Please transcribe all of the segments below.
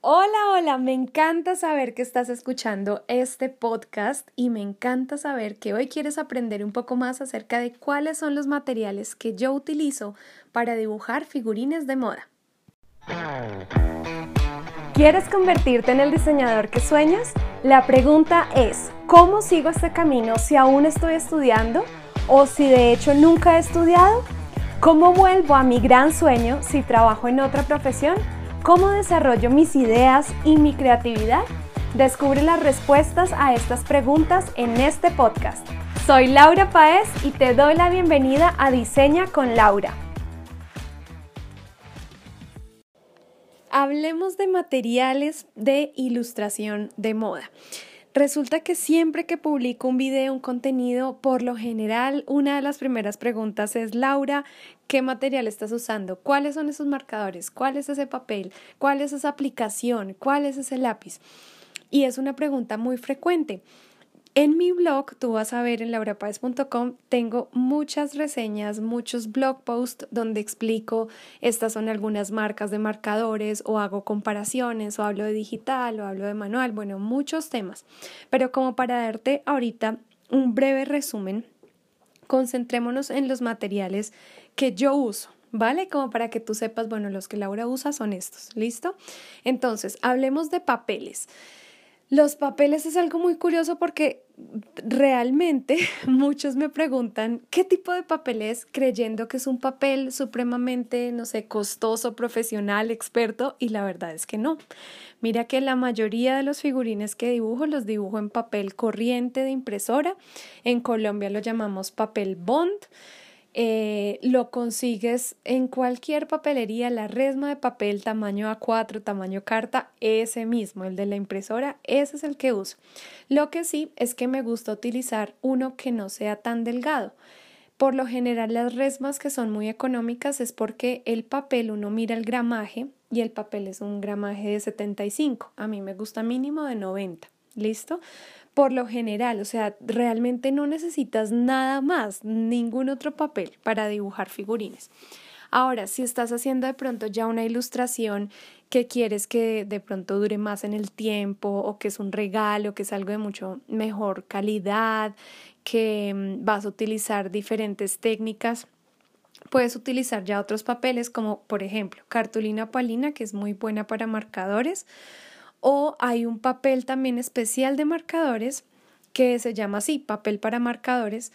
Hola, hola, me encanta saber que estás escuchando este podcast y me encanta saber que hoy quieres aprender un poco más acerca de cuáles son los materiales que yo utilizo para dibujar figurines de moda. ¿Quieres convertirte en el diseñador que sueñas? La pregunta es, ¿cómo sigo este camino si aún estoy estudiando o si de hecho nunca he estudiado? ¿Cómo vuelvo a mi gran sueño si trabajo en otra profesión? ¿Cómo desarrollo mis ideas y mi creatividad? Descubre las respuestas a estas preguntas en este podcast. Soy Laura Paez y te doy la bienvenida a Diseña con Laura. Hablemos de materiales de ilustración de moda. Resulta que siempre que publico un video, un contenido, por lo general, una de las primeras preguntas es, Laura, ¿qué material estás usando? ¿Cuáles son esos marcadores? ¿Cuál es ese papel? ¿Cuál es esa aplicación? ¿Cuál es ese lápiz? Y es una pregunta muy frecuente. En mi blog, tú vas a ver en laurapaez.com, tengo muchas reseñas, muchos blog posts donde explico estas son algunas marcas de marcadores o hago comparaciones o hablo de digital o hablo de manual, bueno, muchos temas. Pero como para darte ahorita un breve resumen, concentrémonos en los materiales que yo uso. ¿Vale? Como para que tú sepas, bueno, los que Laura usa son estos, ¿listo? Entonces, hablemos de papeles. Los papeles es algo muy curioso porque realmente muchos me preguntan qué tipo de papel es creyendo que es un papel supremamente, no sé, costoso, profesional, experto y la verdad es que no. Mira que la mayoría de los figurines que dibujo los dibujo en papel corriente de impresora. En Colombia lo llamamos papel bond. Eh, lo consigues en cualquier papelería, la resma de papel tamaño A4, tamaño carta, ese mismo, el de la impresora, ese es el que uso. Lo que sí es que me gusta utilizar uno que no sea tan delgado. Por lo general las resmas que son muy económicas es porque el papel uno mira el gramaje y el papel es un gramaje de 75. A mí me gusta mínimo de 90. ¿Listo? Por lo general, o sea, realmente no necesitas nada más, ningún otro papel para dibujar figurines. Ahora, si estás haciendo de pronto ya una ilustración que quieres que de pronto dure más en el tiempo o que es un regalo, que es algo de mucho mejor calidad, que mm, vas a utilizar diferentes técnicas, puedes utilizar ya otros papeles como por ejemplo cartulina palina que es muy buena para marcadores o hay un papel también especial de marcadores que se llama así, papel para marcadores,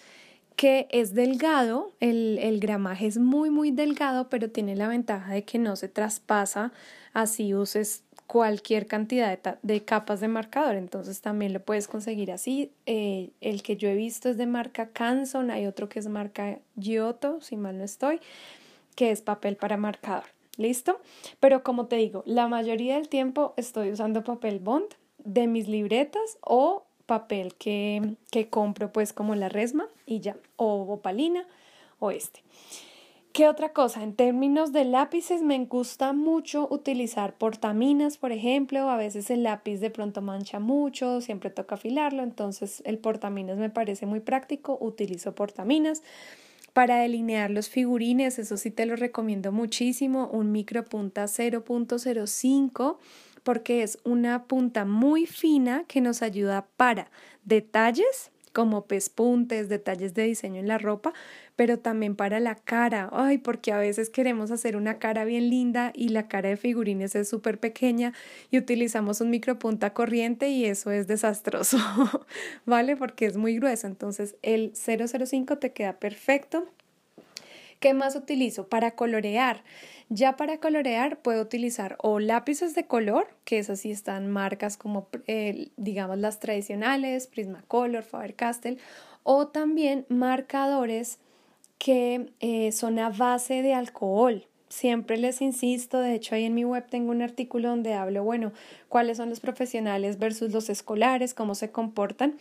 que es delgado, el, el, gramaje es muy muy delgado, pero tiene la ventaja de que no se traspasa así uses cualquier cantidad de, capas de marcador, entonces también lo puedes conseguir así. Eh, el que yo he visto es de marca Canson, hay otro que es marca Giotto, si mal no estoy, que es papel para marcador. ¿Listo? Pero como te digo, la mayoría del tiempo estoy usando papel bond de mis libretas o papel que, que compro pues como la resma y ya, o opalina o este. ¿Qué otra cosa? En términos de lápices me gusta mucho utilizar portaminas, por ejemplo. A veces el lápiz de pronto mancha mucho, siempre toca afilarlo, entonces el portaminas me parece muy práctico, utilizo portaminas. Para delinear los figurines, eso sí te lo recomiendo muchísimo, un micro punta 0.05 porque es una punta muy fina que nos ayuda para detalles como pespuntes, detalles de diseño en la ropa, pero también para la cara. Ay, porque a veces queremos hacer una cara bien linda y la cara de figurines es súper pequeña y utilizamos un micropunta corriente y eso es desastroso, ¿vale? Porque es muy grueso. Entonces el 005 te queda perfecto. ¿Qué más utilizo? Para colorear. Ya para colorear puedo utilizar o lápices de color, que es así están marcas como eh, digamos las tradicionales, Prismacolor, Faber-Castell, o también marcadores que eh, son a base de alcohol. Siempre les insisto, de hecho ahí en mi web tengo un artículo donde hablo, bueno, cuáles son los profesionales versus los escolares, cómo se comportan.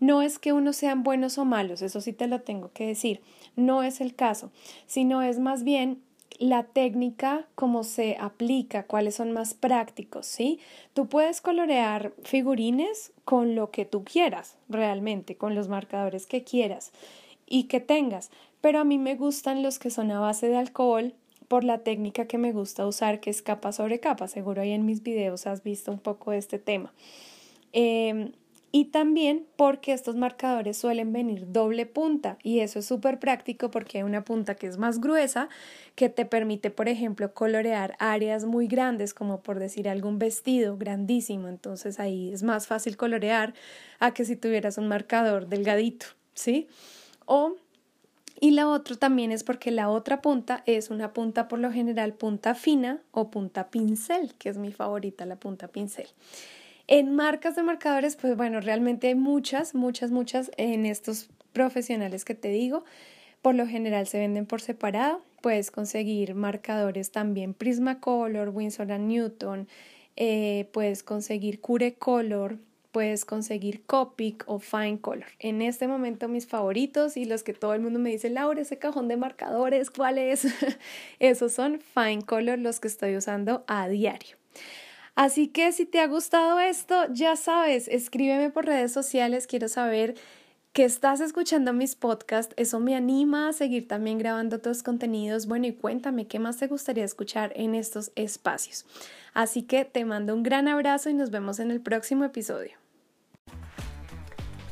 No es que unos sean buenos o malos, eso sí te lo tengo que decir, no es el caso, sino es más bien la técnica, cómo se aplica, cuáles son más prácticos, ¿sí? Tú puedes colorear figurines con lo que tú quieras, realmente, con los marcadores que quieras y que tengas, pero a mí me gustan los que son a base de alcohol por la técnica que me gusta usar, que es capa sobre capa. Seguro ahí en mis videos has visto un poco de este tema. Em, y también porque estos marcadores suelen venir doble punta y eso es súper práctico porque hay una punta que es más gruesa que te permite, por ejemplo, colorear áreas muy grandes como por decir algún vestido grandísimo. Entonces ahí es más fácil colorear a que si tuvieras un marcador delgadito, ¿sí? O y la otra también es porque la otra punta es una punta por lo general punta fina o punta pincel, que es mi favorita, la punta pincel. En marcas de marcadores, pues bueno, realmente hay muchas, muchas, muchas en estos profesionales que te digo. Por lo general se venden por separado. Puedes conseguir marcadores también Prismacolor, Winsor Newton, eh, puedes conseguir Cure Color, puedes conseguir Copic o Fine Color. En este momento mis favoritos y los que todo el mundo me dice, Laura, ese cajón de marcadores, ¿cuál es? Esos son Fine Color los que estoy usando a diario. Así que si te ha gustado esto, ya sabes, escríbeme por redes sociales, quiero saber que estás escuchando mis podcasts, eso me anima a seguir también grabando otros contenidos. Bueno, y cuéntame qué más te gustaría escuchar en estos espacios. Así que te mando un gran abrazo y nos vemos en el próximo episodio.